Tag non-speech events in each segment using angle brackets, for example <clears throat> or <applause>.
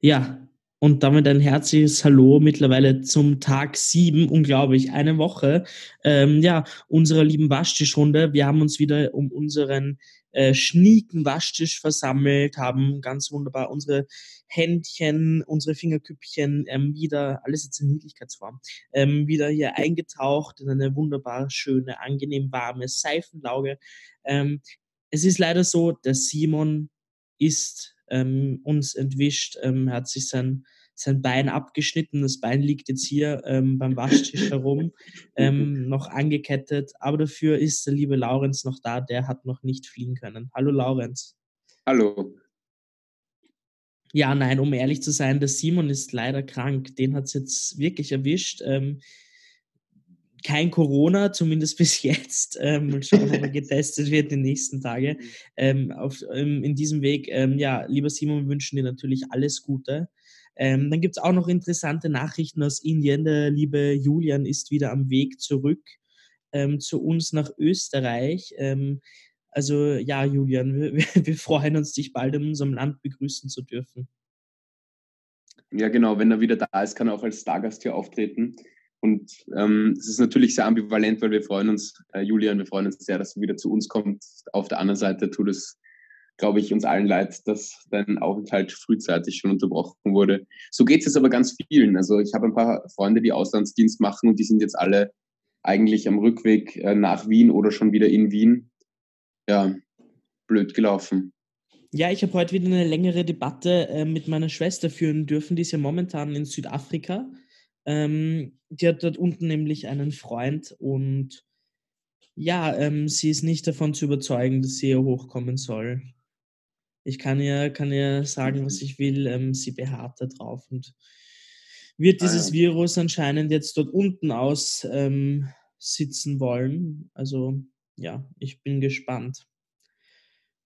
Ja, und damit ein herzliches Hallo mittlerweile zum Tag sieben, unglaublich, eine Woche, ähm, ja, unserer lieben Waschtischrunde. Wir haben uns wieder um unseren äh, schnieken Waschtisch versammelt, haben ganz wunderbar unsere Händchen, unsere Fingerküppchen ähm, wieder, alles jetzt in Niedlichkeitsform, ähm, wieder hier eingetaucht in eine wunderbar schöne, angenehm warme Seifenlauge. Ähm, es ist leider so, der Simon ist ähm, uns entwischt, ähm, hat sich sein sein Bein abgeschnitten. Das Bein liegt jetzt hier ähm, beim Waschtisch herum, <laughs> ähm, noch angekettet. Aber dafür ist der liebe Laurenz noch da. Der hat noch nicht fliegen können. Hallo Laurenz. Hallo. Ja, nein, um ehrlich zu sein, der Simon ist leider krank. Den hat es jetzt wirklich erwischt. Ähm, kein Corona, zumindest bis <laughs> jetzt. Ähm, mal schauen, ob er getestet wird die nächsten Tage. Ähm, auf, ähm, in diesem Weg, ähm, ja, lieber Simon, wir wünschen dir natürlich alles Gute. Ähm, dann gibt es auch noch interessante Nachrichten aus Indien. Der liebe Julian ist wieder am Weg zurück ähm, zu uns nach Österreich. Also ja, Julian, <laughs> wir, wir, freuen uns, dich bald in unserem Land begrüßen zu dürfen. Ja, genau. Wenn er wieder da ist, kann er auch als Stargast hier auftreten. Und ähm, es ist natürlich sehr ambivalent, weil wir freuen uns, äh, Julian, wir freuen uns sehr, dass du wieder zu uns kommst. Auf der anderen Seite tut es glaube ich, uns allen leid, dass dein Aufenthalt frühzeitig schon unterbrochen wurde. So geht es aber ganz vielen. Also ich habe ein paar Freunde, die Auslandsdienst machen und die sind jetzt alle eigentlich am Rückweg äh, nach Wien oder schon wieder in Wien. Ja, blöd gelaufen. Ja, ich habe heute wieder eine längere Debatte äh, mit meiner Schwester führen dürfen. Die ist ja momentan in Südafrika. Ähm, die hat dort unten nämlich einen Freund und ja, ähm, sie ist nicht davon zu überzeugen, dass sie hier hochkommen soll ich kann ihr, kann ihr sagen, was ich will. Ähm, sie beharrt da drauf und wird dieses ah, ja. Virus anscheinend jetzt dort unten aus ähm, sitzen wollen. Also ja, ich bin gespannt.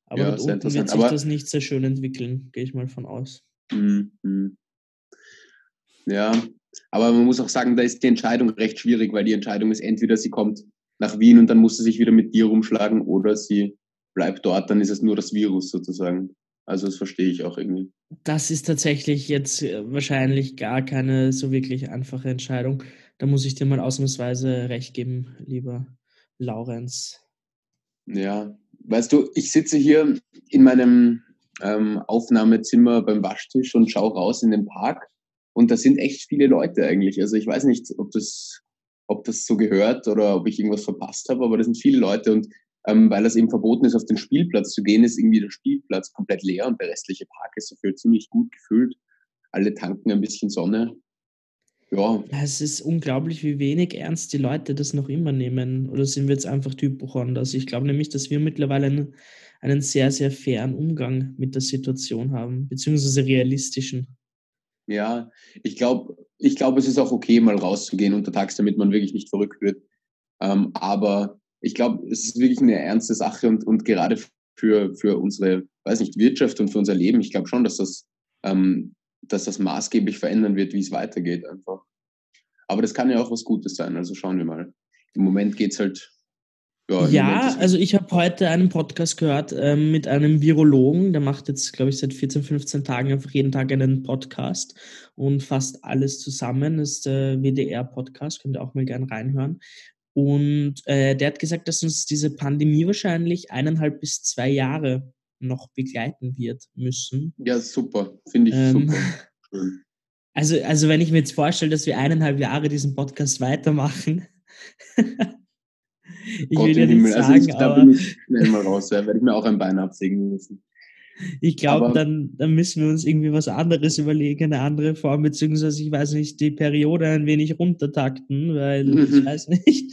Aber ja, dort unten wird sich das nicht sehr schön entwickeln, gehe ich mal von aus. Mhm. Ja, aber man muss auch sagen, da ist die Entscheidung recht schwierig, weil die Entscheidung ist entweder sie kommt nach Wien und dann muss sie sich wieder mit dir rumschlagen oder sie bleibt dort, dann ist es nur das Virus sozusagen. Also das verstehe ich auch irgendwie. Das ist tatsächlich jetzt äh, wahrscheinlich gar keine so wirklich einfache Entscheidung. Da muss ich dir mal ausnahmsweise recht geben, lieber Laurenz. Ja, weißt du, ich sitze hier in meinem ähm, Aufnahmezimmer beim Waschtisch und schaue raus in den Park und da sind echt viele Leute eigentlich. Also ich weiß nicht, ob das, ob das so gehört oder ob ich irgendwas verpasst habe, aber da sind viele Leute und ähm, weil es eben verboten ist, auf den Spielplatz zu gehen, ist irgendwie der Spielplatz komplett leer und der restliche Park ist dafür ziemlich gut gefüllt. Alle tanken ein bisschen Sonne. Ja. Es ist unglaublich, wie wenig ernst die Leute das noch immer nehmen. Oder sind wir jetzt einfach Typochonder? Also ich glaube nämlich, dass wir mittlerweile einen, einen sehr, sehr fairen Umgang mit der Situation haben, beziehungsweise realistischen. Ja, ich glaube, ich glaube, es ist auch okay, mal rauszugehen untertags, damit man wirklich nicht verrückt wird. Ähm, aber ich glaube, es ist wirklich eine ernste Sache und, und gerade für, für unsere, weiß nicht, Wirtschaft und für unser Leben, ich glaube schon, dass das, ähm, dass das maßgeblich verändern wird, wie es weitergeht einfach. Aber das kann ja auch was Gutes sein, also schauen wir mal. Im Moment geht es halt. Ja, ja also ich habe heute einen Podcast gehört ähm, mit einem Virologen, der macht jetzt, glaube ich, seit 14, 15 Tagen einfach jeden Tag einen Podcast und fasst alles zusammen. Das ist der WDR-Podcast, könnt ihr auch mal gerne reinhören. Und äh, der hat gesagt, dass uns diese Pandemie wahrscheinlich eineinhalb bis zwei Jahre noch begleiten wird müssen. Ja, super. Finde ich ähm, super. <laughs> Also, also wenn ich mir jetzt vorstelle, dass wir eineinhalb Jahre diesen Podcast weitermachen. <laughs> ich Gott will ja nicht sagen, also ich, aber... Da bin ich schnell mal raus, ja, werde ich mir auch ein Bein absägen müssen. Ich glaube, dann, dann müssen wir uns irgendwie was anderes überlegen, eine andere Form, beziehungsweise, ich weiß nicht, die Periode ein wenig runtertakten, weil mhm. ich weiß nicht.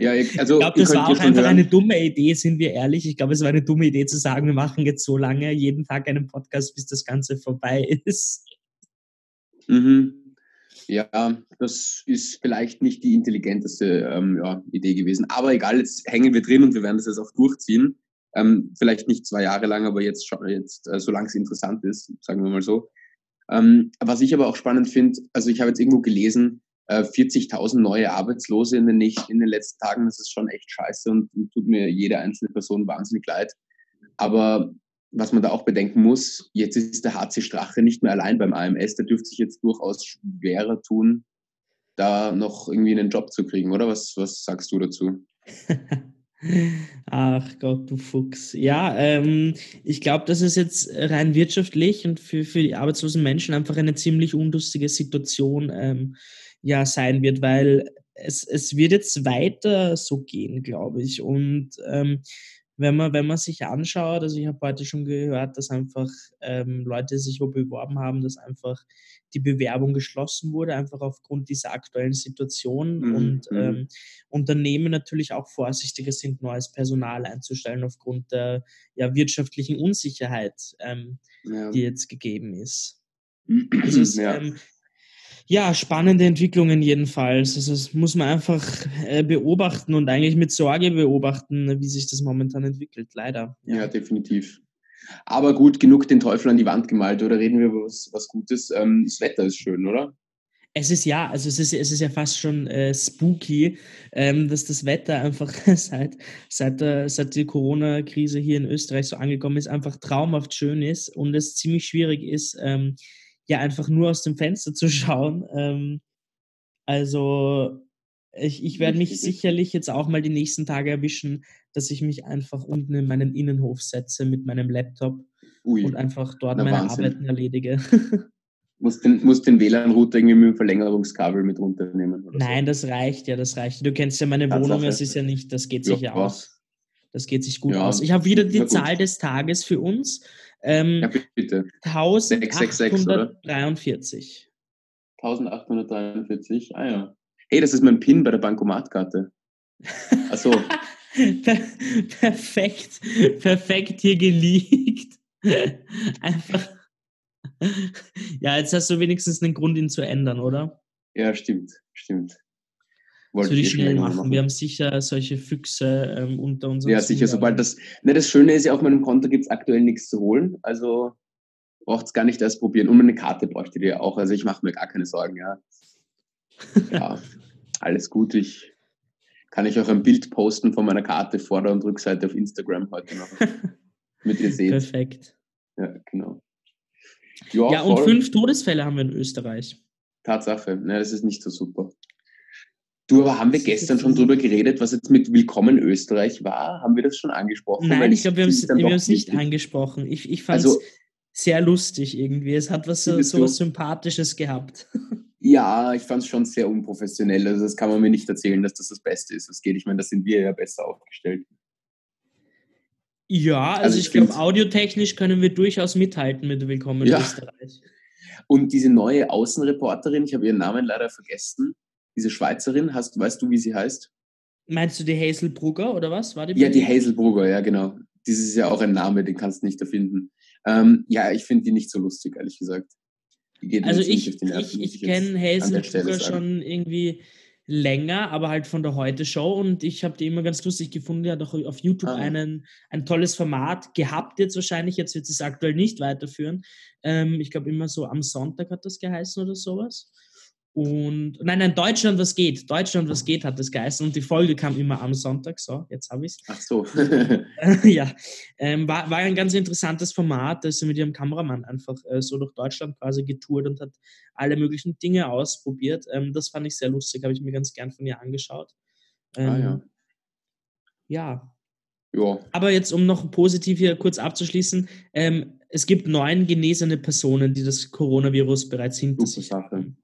Ja, also, ich glaube, das war auch einfach hören. eine dumme Idee, sind wir ehrlich. Ich glaube, es war eine dumme Idee zu sagen, wir machen jetzt so lange jeden Tag einen Podcast, bis das Ganze vorbei <laughs> ist. Mhm. Ja, das ist vielleicht nicht die intelligenteste ähm, ja, Idee gewesen. Aber egal, jetzt hängen wir drin und wir werden das jetzt auch durchziehen. Ähm, vielleicht nicht zwei Jahre lang, aber jetzt, jetzt äh, solange es interessant ist, sagen wir mal so. Ähm, was ich aber auch spannend finde, also ich habe jetzt irgendwo gelesen, äh, 40.000 neue Arbeitslose in den, nicht, in den letzten Tagen, das ist schon echt scheiße und, und tut mir jede einzelne Person wahnsinnig leid. Aber was man da auch bedenken muss, jetzt ist der HC Strache nicht mehr allein beim AMS. Der dürfte sich jetzt durchaus schwerer tun, da noch irgendwie einen Job zu kriegen, oder? Was, was sagst du dazu? <laughs> Ach Gott, du Fuchs. Ja, ähm, ich glaube, dass es jetzt rein wirtschaftlich und für, für die arbeitslosen Menschen einfach eine ziemlich unlustige Situation ähm, ja, sein wird, weil es, es wird jetzt weiter so gehen, glaube ich. Und ähm, wenn man, wenn man sich anschaut, also ich habe heute schon gehört, dass einfach ähm, Leute sich wo beworben haben, dass einfach die Bewerbung geschlossen wurde, einfach aufgrund dieser aktuellen Situation mhm. und mhm. ähm, Unternehmen natürlich auch vorsichtiger sind, neues Personal einzustellen aufgrund der ja, wirtschaftlichen Unsicherheit, ähm, ja. die jetzt gegeben ist. Also es, <clears throat> ja. ähm, ja, spannende Entwicklungen jedenfalls. Also das muss man einfach äh, beobachten und eigentlich mit Sorge beobachten, wie sich das momentan entwickelt, leider. Ja, ja definitiv. Aber gut, genug den Teufel an die Wand gemalt, oder reden wir über was, was Gutes? Ähm, das Wetter ist schön, oder? Es ist ja, also es ist, es ist ja fast schon äh, spooky, ähm, dass das Wetter einfach <laughs> seit, seit, der, seit der Corona-Krise hier in Österreich so angekommen ist, einfach traumhaft schön ist und es ziemlich schwierig ist, ähm, ja einfach nur aus dem Fenster zu <laughs> schauen. Ähm, also ich, ich werde mich <laughs> sicherlich jetzt auch mal die nächsten Tage erwischen, dass ich mich einfach unten in meinen Innenhof setze mit meinem Laptop Ui, und einfach dort meine Wahnsinn. Arbeiten erledige. <laughs> Muss den, muss den WLAN-Router irgendwie mit dem Verlängerungskabel mit runternehmen. Nein, so. das reicht ja, das reicht. Du kennst ja meine Tatsache. Wohnung, es ist ja nicht, das geht sich ja, ja aus. Das geht sich gut ja. aus. Ich habe wieder die Zahl des Tages für uns. Ähm, ja, bitte. 1843. 1843, ah ja. Hey, das ist mein PIN bei der Bankomatkarte. Achso. <laughs> perfekt, perfekt hier geleakt. <laughs> Einfach. Ja, jetzt hast du wenigstens einen Grund, ihn zu ändern, oder? Ja, stimmt, stimmt. Wollte ich schnell machen. machen. Wir haben sicher solche Füchse ähm, unter uns. Ja, sicher, sobald das. Ne, das Schöne ist ja, auf meinem Konto gibt es aktuell nichts zu holen. Also braucht es gar nicht erst probieren. Und eine Karte bräuchte ihr auch. Also ich mache mir gar keine Sorgen, ja. <laughs> Ja, alles gut. Ich kann ich auch ein Bild posten von meiner Karte, Vorder- und Rückseite auf Instagram heute noch. <laughs> mit ihr seht. Perfekt. Ja, genau. Ja, ja und fünf Todesfälle haben wir in Österreich. Tatsache. Ne, das ist nicht so super. Du, aber haben wir gestern schon drüber geredet, was jetzt mit Willkommen Österreich war? Haben wir das schon angesprochen? Nein, ich glaube, wir haben es nicht angesprochen. Ich, ich fand es also, sehr lustig irgendwie. Es hat was so, was Sympathisches gehabt. <laughs> Ja, ich fand es schon sehr unprofessionell. Also das kann man mir nicht erzählen, dass das das Beste ist. Das geht. Ich meine, da sind wir ja besser aufgestellt. Ja, also, also ich, ich glaube, audiotechnisch können wir durchaus mithalten mit Willkommen ja. Österreich. Und diese neue Außenreporterin, ich habe ihren Namen leider vergessen, diese Schweizerin, hast, weißt du, wie sie heißt? Meinst du die Hazel Brugger oder was? War die ja, die Hazel Brugger, ja, genau. Das ist ja auch ein Name, den kannst du nicht erfinden. Ähm, ja, ich finde die nicht so lustig, ehrlich gesagt. also ich, ich, ich kenne Hazel Brugger schon irgendwie länger, aber halt von der Heute-Show und ich habe die immer ganz lustig gefunden. Die hat auch auf YouTube ah. einen, ein tolles Format gehabt, jetzt wahrscheinlich. Jetzt wird es aktuell nicht weiterführen. Ähm, ich glaube, immer so am Sonntag hat das geheißen oder sowas. Und nein, nein, Deutschland, was geht? Deutschland, was geht, hat das geheißen. Und die Folge kam immer am Sonntag. So, jetzt habe ich es. Ach so. <laughs> ja, ähm, war, war ein ganz interessantes Format. Da ist sie mit ihrem Kameramann einfach äh, so durch Deutschland quasi getourt und hat alle möglichen Dinge ausprobiert. Ähm, das fand ich sehr lustig, habe ich mir ganz gern von ihr angeschaut. Ähm, ah, ja. Ja. Ja. Aber jetzt, um noch positiv hier kurz abzuschließen, ähm, es gibt neun genesene Personen, die das Coronavirus bereits hinter Super sich haben.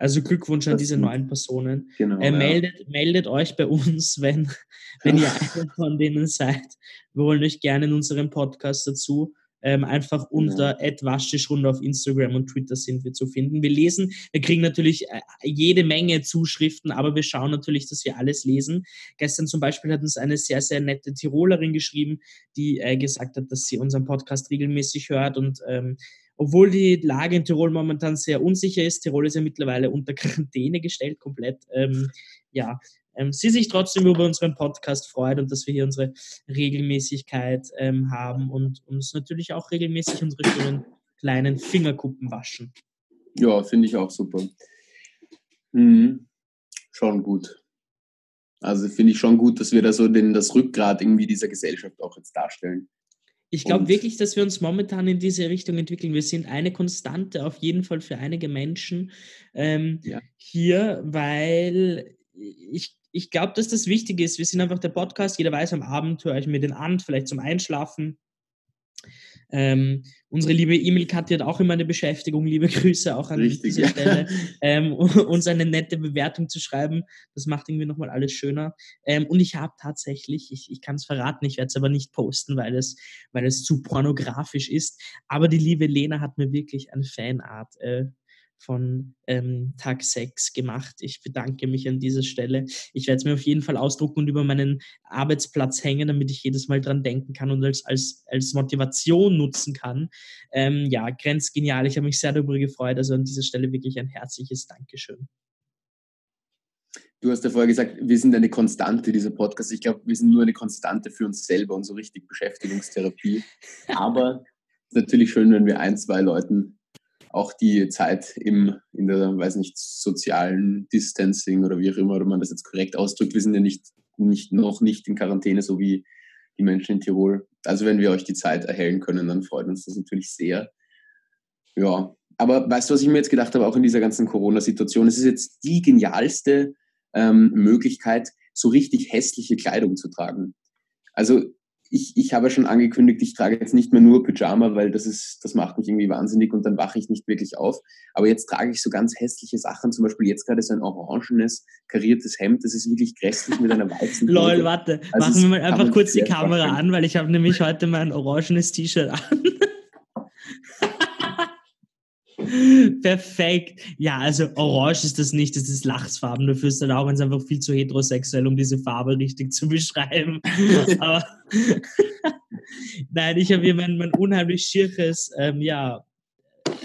Also Glückwunsch an diese neuen Personen. Genau, äh, meldet, ja. meldet euch bei uns, <laughs> wenn, wenn ihr <laughs> einer von denen seid. Wir holen euch gerne in unserem Podcast dazu. Ähm, einfach unter ja. Auf Instagram und Twitter sind wir zu finden. Wir lesen, wir kriegen natürlich äh, jede Menge Zuschriften, aber wir schauen natürlich, dass wir alles lesen. Gestern zum Beispiel hat uns eine sehr, sehr nette Tirolerin geschrieben, die äh, gesagt hat, dass sie unseren Podcast regelmäßig hört und ähm, obwohl die Lage in Tirol momentan sehr unsicher ist, Tirol ist ja mittlerweile unter <laughs> Quarantäne gestellt, komplett, ähm, ja, ähm, sie sich trotzdem über unseren Podcast freut und dass wir hier unsere Regelmäßigkeit ähm, haben und uns natürlich auch regelmäßig unsere schönen kleinen Fingerkuppen waschen. Ja, finde ich auch super. Mhm. Schon gut. Also finde ich schon gut, dass wir da so den, das Rückgrat irgendwie dieser Gesellschaft auch jetzt darstellen. Ich glaube wirklich, dass wir uns momentan in diese Richtung entwickeln. Wir sind eine Konstante auf jeden Fall für einige Menschen ähm, ja. hier, weil ich, ich glaube, dass das wichtig ist. Wir sind einfach der Podcast, jeder weiß, am Abend höre ich mir den an, vielleicht zum Einschlafen. Ähm, unsere liebe Emil Katja hat auch immer eine Beschäftigung. Liebe Grüße auch an Richtig, dieser ja. Stelle. Ähm, <laughs> uns eine nette Bewertung zu schreiben, das macht irgendwie nochmal alles schöner. Ähm, und ich habe tatsächlich, ich, ich kann es verraten, ich werde es aber nicht posten, weil es, weil es zu pornografisch ist. Aber die liebe Lena hat mir wirklich ein Fanart äh, von ähm, Tag 6 gemacht. Ich bedanke mich an dieser Stelle. Ich werde es mir auf jeden Fall ausdrucken und über meinen Arbeitsplatz hängen, damit ich jedes Mal dran denken kann und als, als, als Motivation nutzen kann. Ähm, ja, grenzgenial. Ich habe mich sehr darüber gefreut. Also an dieser Stelle wirklich ein herzliches Dankeschön. Du hast ja vorher gesagt, wir sind eine Konstante dieser Podcast. Ich glaube, wir sind nur eine Konstante für uns selber und so richtig Beschäftigungstherapie. Aber natürlich schön, wenn wir ein, zwei Leuten auch die Zeit im, in der, weiß nicht, sozialen Distancing oder wie auch immer man das jetzt korrekt ausdrückt. Wir sind ja nicht, nicht, noch nicht in Quarantäne, so wie die Menschen in Tirol. Also wenn wir euch die Zeit erhellen können, dann freut uns das natürlich sehr. Ja, aber weißt du, was ich mir jetzt gedacht habe, auch in dieser ganzen Corona-Situation? Es ist jetzt die genialste ähm, Möglichkeit, so richtig hässliche Kleidung zu tragen. Also ich, ich habe schon angekündigt, ich trage jetzt nicht mehr nur Pyjama, weil das ist, das macht mich irgendwie wahnsinnig und dann wache ich nicht wirklich auf. Aber jetzt trage ich so ganz hässliche Sachen, zum Beispiel jetzt gerade so ein orangenes, kariertes Hemd, das ist wirklich grässlich mit einer weißen <laughs> Lol, warte, also machen wir mal einfach kurz die Kamera an, weil ich habe nämlich heute mein orangenes T-Shirt an. <laughs> Perfekt. Ja, also orange ist das nicht, das ist Lachsfarben. Dafür ist dann auch einfach viel zu heterosexuell, um diese Farbe richtig zu beschreiben. <laughs> Aber <laughs> nein, ich habe hier mein, mein unheimlich schierches, ähm, ja,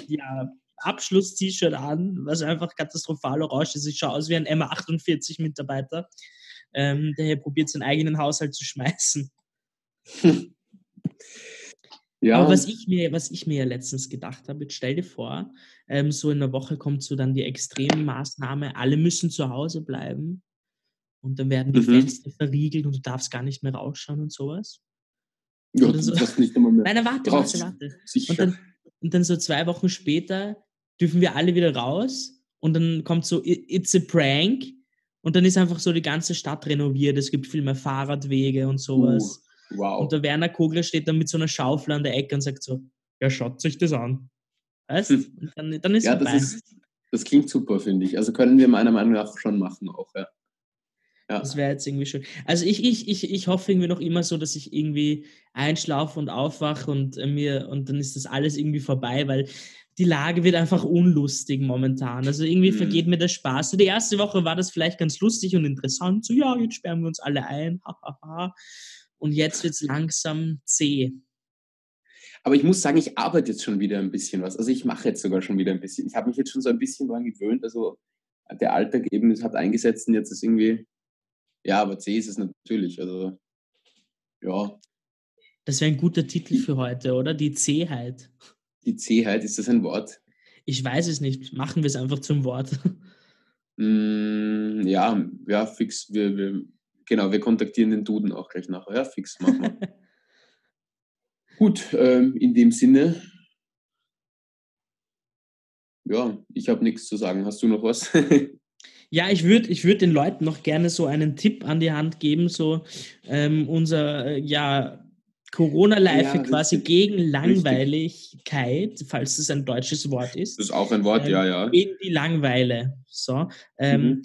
ja, Abschluss-T-Shirt an, was einfach katastrophal orange ist. Ich schaue aus wie ein M48-Mitarbeiter, ähm, der hier probiert, seinen eigenen Haushalt zu schmeißen. Ja. Aber was ich mir, was ich mir ja letztens gedacht habe, jetzt stell dir vor, ähm, so in der Woche kommt so dann die Extremmaßnahme, alle müssen zu Hause bleiben und dann werden die mhm. Fenster verriegelt und du darfst gar nicht mehr rausschauen und sowas. Ja, du so, darfst nicht einmal mehr. <laughs> Nein, warte, warte, warte. Und dann, und dann so zwei Wochen später dürfen wir alle wieder raus und dann kommt so, it's a prank und dann ist einfach so die ganze Stadt renoviert, es gibt viel mehr Fahrradwege und sowas. Uh. Wow. Und der Werner Kogler steht dann mit so einer Schaufel an der Ecke und sagt so, ja, schaut sich das an. Weißt hm. dann, dann ist Ja, das, ist, das klingt super, finde ich. Also können wir meiner Meinung nach schon machen auch, ja. Ja. Das wäre jetzt irgendwie schön. Also ich, ich, ich, ich hoffe irgendwie noch immer so, dass ich irgendwie einschlafe und aufwache und äh, mir und dann ist das alles irgendwie vorbei, weil die Lage wird einfach unlustig momentan. Also irgendwie mhm. vergeht mir der Spaß. Die erste Woche war das vielleicht ganz lustig und interessant. So, ja, jetzt sperren wir uns alle ein. Und jetzt wird es langsam zäh. Aber ich muss sagen, ich arbeite jetzt schon wieder ein bisschen was. Also ich mache jetzt sogar schon wieder ein bisschen. Ich habe mich jetzt schon so ein bisschen daran gewöhnt. Also der Alltag eben hat eingesetzt und jetzt ist irgendwie, ja, aber zäh ist es natürlich. Also ja. Das wäre ein guter Titel für heute, oder? Die Zähheit. Die Zähheit, ist das ein Wort? Ich weiß es nicht. Machen wir es einfach zum Wort. Mm, ja, ja, fix. Wir, wir, Genau, wir kontaktieren den Duden auch gleich nachher. Ja, fix, machen wir. <laughs> Gut, ähm, in dem Sinne, ja, ich habe nichts zu sagen. Hast du noch was? <laughs> ja, ich würde ich würd den Leuten noch gerne so einen Tipp an die Hand geben, so ähm, unser, äh, ja, Corona-Life ja, quasi gegen Langweiligkeit, richtig. falls es ein deutsches Wort ist. Das ist auch ein Wort, ähm, ja, ja. Gegen die Langeweile. So. Ähm, mhm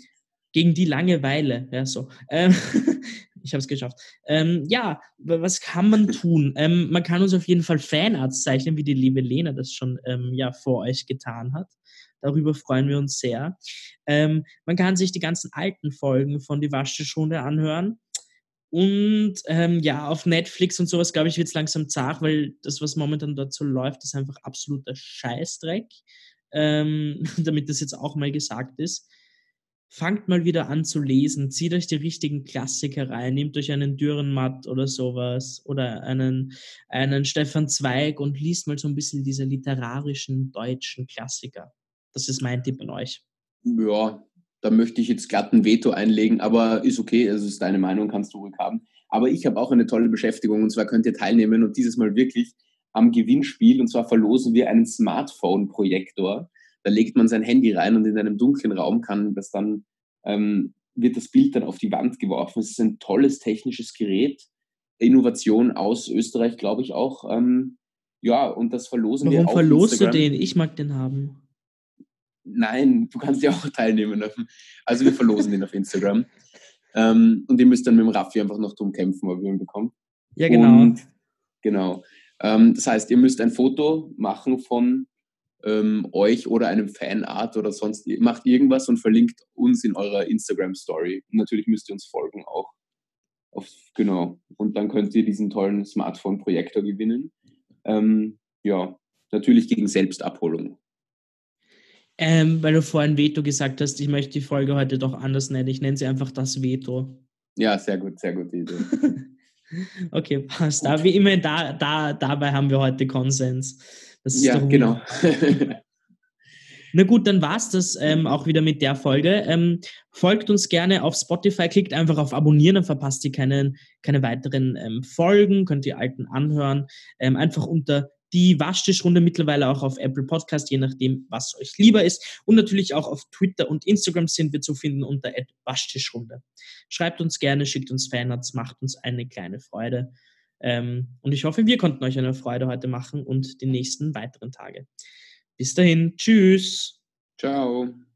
gegen die Langeweile. Ja, so. Ähm, <laughs> ich habe es geschafft. Ähm, ja, was kann man <laughs> tun? Ähm, man kann uns auf jeden Fall Fanarts zeichnen, wie die liebe Lena das schon ähm, ja vor euch getan hat. Darüber freuen wir uns sehr. Ähm, man kann sich die ganzen alten Folgen von Die Waschstunde anhören. Und ähm, ja, auf Netflix und sowas, glaube ich, wird es langsam zart, weil das, was momentan dort so läuft, ist einfach absoluter Scheißdreck. <laughs> damit das jetzt auch mal gesagt ist fangt mal wieder an zu lesen, zieht euch die richtigen Klassiker rein, nehmt euch einen Dürrenmatt oder sowas oder einen, einen Stefan Zweig und liest mal so ein bisschen diese literarischen deutschen Klassiker. Das ist mein Tipp an euch. Ja, da möchte ich jetzt glatt ein Veto einlegen, aber ist okay, also ist deine Meinung, kannst du ruhig haben. Aber ich habe auch eine tolle Beschäftigung und zwar könnt ihr teilnehmen und dieses Mal wirklich am Gewinnspiel und zwar verlosen wir einen Smartphone-Projektor. Da legt man sein Handy rein und in einem dunklen Raum kann das dann, ähm, wird das Bild dann auf die Wand geworfen. Es ist ein tolles technisches Gerät. Innovation aus Österreich, glaube ich auch. Ähm, ja, und das verlosen Warum wir auch. Warum verlost du den? Ich mag den haben. Nein, du kannst ja auch teilnehmen. Also wir verlosen den auf Instagram. Ähm, und ihr müsst dann mit dem Raffi einfach noch drum kämpfen, ob ihr ihn bekommt. Ja, genau. Und, genau. Ähm, das heißt, ihr müsst ein Foto machen von ähm, euch oder einem Fanart oder sonst, ihr macht irgendwas und verlinkt uns in eurer Instagram-Story. natürlich müsst ihr uns folgen auch. Auf, genau. Und dann könnt ihr diesen tollen Smartphone-Projektor gewinnen. Ähm, ja, natürlich gegen Selbstabholung. Ähm, weil du vorhin Veto gesagt hast, ich möchte die Folge heute doch anders nennen. Ich nenne sie einfach das Veto. Ja, sehr gut, sehr gute Idee. <laughs> okay, passt. Da, wie immer, da, da, dabei haben wir heute Konsens. ja, genau. <laughs> Na gut, dann war es das ähm, auch wieder mit der Folge. Ähm, folgt uns gerne auf Spotify, klickt einfach auf Abonnieren, dann verpasst ihr keine, keine weiteren ähm, Folgen, könnt ihr alten anhören. Ähm, einfach unter die Waschtischrunde mittlerweile auch auf Apple Podcast, je nachdem, was euch lieber ist. Und natürlich auch auf Twitter und Instagram sind wir zu finden unter Waschtischrunde. Schreibt uns gerne, schickt uns Fanarts, macht uns eine kleine Freude. Ähm, und ich hoffe, wir konnten euch eine Freude heute machen und die nächsten weiteren Tage. Bis dahin, tschüss. Ciao.